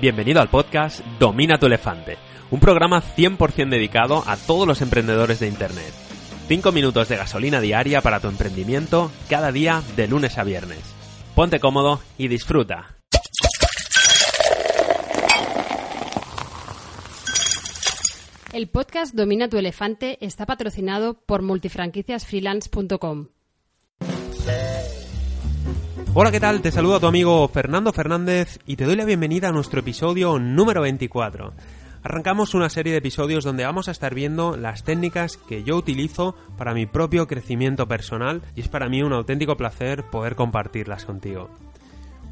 Bienvenido al podcast Domina tu elefante, un programa 100% dedicado a todos los emprendedores de Internet. 5 minutos de gasolina diaria para tu emprendimiento cada día de lunes a viernes. Ponte cómodo y disfruta. El podcast Domina tu elefante está patrocinado por multifranquiciasfreelance.com. Hola, ¿qué tal? Te saludo a tu amigo Fernando Fernández y te doy la bienvenida a nuestro episodio número 24. Arrancamos una serie de episodios donde vamos a estar viendo las técnicas que yo utilizo para mi propio crecimiento personal y es para mí un auténtico placer poder compartirlas contigo.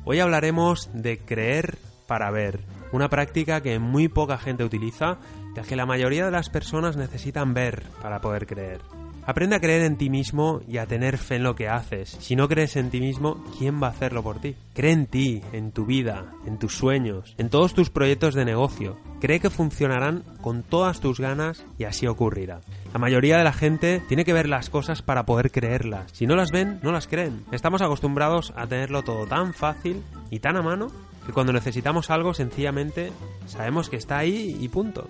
Hoy hablaremos de creer para ver, una práctica que muy poca gente utiliza, ya que la mayoría de las personas necesitan ver para poder creer. Aprende a creer en ti mismo y a tener fe en lo que haces. Si no crees en ti mismo, ¿quién va a hacerlo por ti? Cree en ti, en tu vida, en tus sueños, en todos tus proyectos de negocio. Cree que funcionarán con todas tus ganas y así ocurrirá. La mayoría de la gente tiene que ver las cosas para poder creerlas. Si no las ven, no las creen. Estamos acostumbrados a tenerlo todo tan fácil y tan a mano que cuando necesitamos algo sencillamente sabemos que está ahí y punto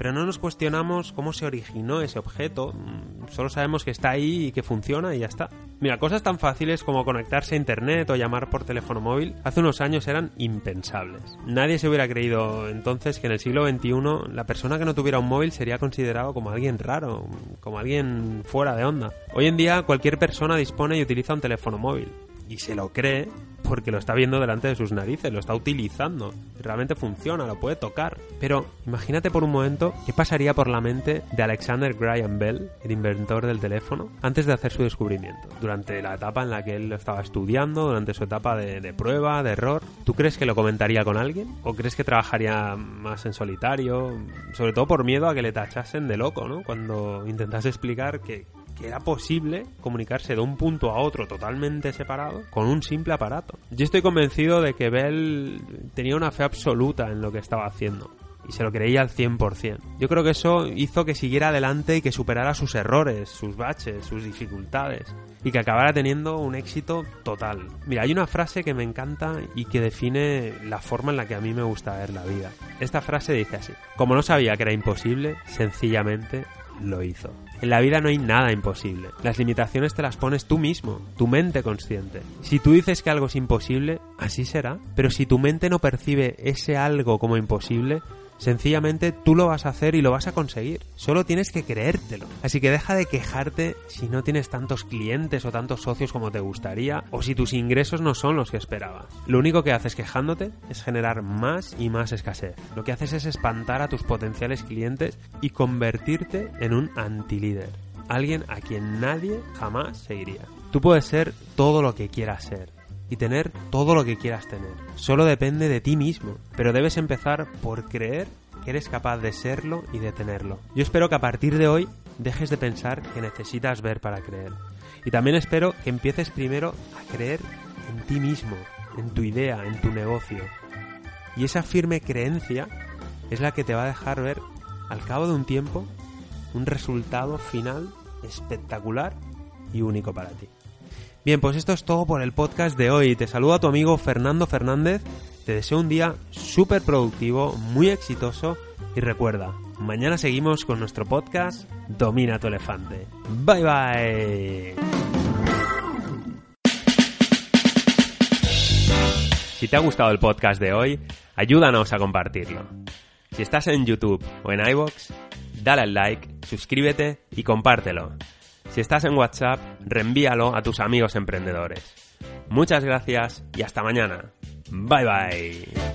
pero no nos cuestionamos cómo se originó ese objeto, mm, solo sabemos que está ahí y que funciona y ya está. Mira, cosas tan fáciles como conectarse a internet o llamar por teléfono móvil hace unos años eran impensables. Nadie se hubiera creído entonces que en el siglo XXI la persona que no tuviera un móvil sería considerado como alguien raro, como alguien fuera de onda. Hoy en día cualquier persona dispone y utiliza un teléfono móvil y se lo cree porque lo está viendo delante de sus narices, lo está utilizando, realmente funciona, lo puede tocar. Pero imagínate por un momento qué pasaría por la mente de Alexander Graham Bell, el inventor del teléfono, antes de hacer su descubrimiento, durante la etapa en la que él lo estaba estudiando, durante su etapa de, de prueba, de error. ¿Tú crees que lo comentaría con alguien? ¿O crees que trabajaría más en solitario? Sobre todo por miedo a que le tachasen de loco, ¿no? Cuando intentase explicar que, que era posible comunicarse de un punto a otro totalmente separado con un simple aparato. Yo estoy convencido de que Bell tenía una fe absoluta en lo que estaba haciendo y se lo creía al 100%. Yo creo que eso hizo que siguiera adelante y que superara sus errores, sus baches, sus dificultades y que acabara teniendo un éxito total. Mira, hay una frase que me encanta y que define la forma en la que a mí me gusta ver la vida. Esta frase dice así, como no sabía que era imposible, sencillamente lo hizo. En la vida no hay nada imposible. Las limitaciones te las pones tú mismo, tu mente consciente. Si tú dices que algo es imposible, así será. Pero si tu mente no percibe ese algo como imposible, Sencillamente tú lo vas a hacer y lo vas a conseguir. Solo tienes que creértelo. Así que deja de quejarte si no tienes tantos clientes o tantos socios como te gustaría o si tus ingresos no son los que esperabas. Lo único que haces quejándote es generar más y más escasez. Lo que haces es espantar a tus potenciales clientes y convertirte en un anti-líder. Alguien a quien nadie jamás seguiría. Tú puedes ser todo lo que quieras ser y tener todo lo que quieras tener. Solo depende de ti mismo, pero debes empezar por creer que eres capaz de serlo y de tenerlo. Yo espero que a partir de hoy dejes de pensar que necesitas ver para creer. Y también espero que empieces primero a creer en ti mismo, en tu idea, en tu negocio. Y esa firme creencia es la que te va a dejar ver, al cabo de un tiempo, un resultado final espectacular y único para ti. Bien, pues esto es todo por el podcast de hoy. Te saludo a tu amigo Fernando Fernández. Te deseo un día súper productivo, muy exitoso y recuerda, mañana seguimos con nuestro podcast Domina tu elefante. Bye bye. Si te ha gustado el podcast de hoy, ayúdanos a compartirlo. Si estás en YouTube o en iVoox, dale al like, suscríbete y compártelo. Si estás en WhatsApp, reenvíalo a tus amigos emprendedores. Muchas gracias y hasta mañana. Bye bye.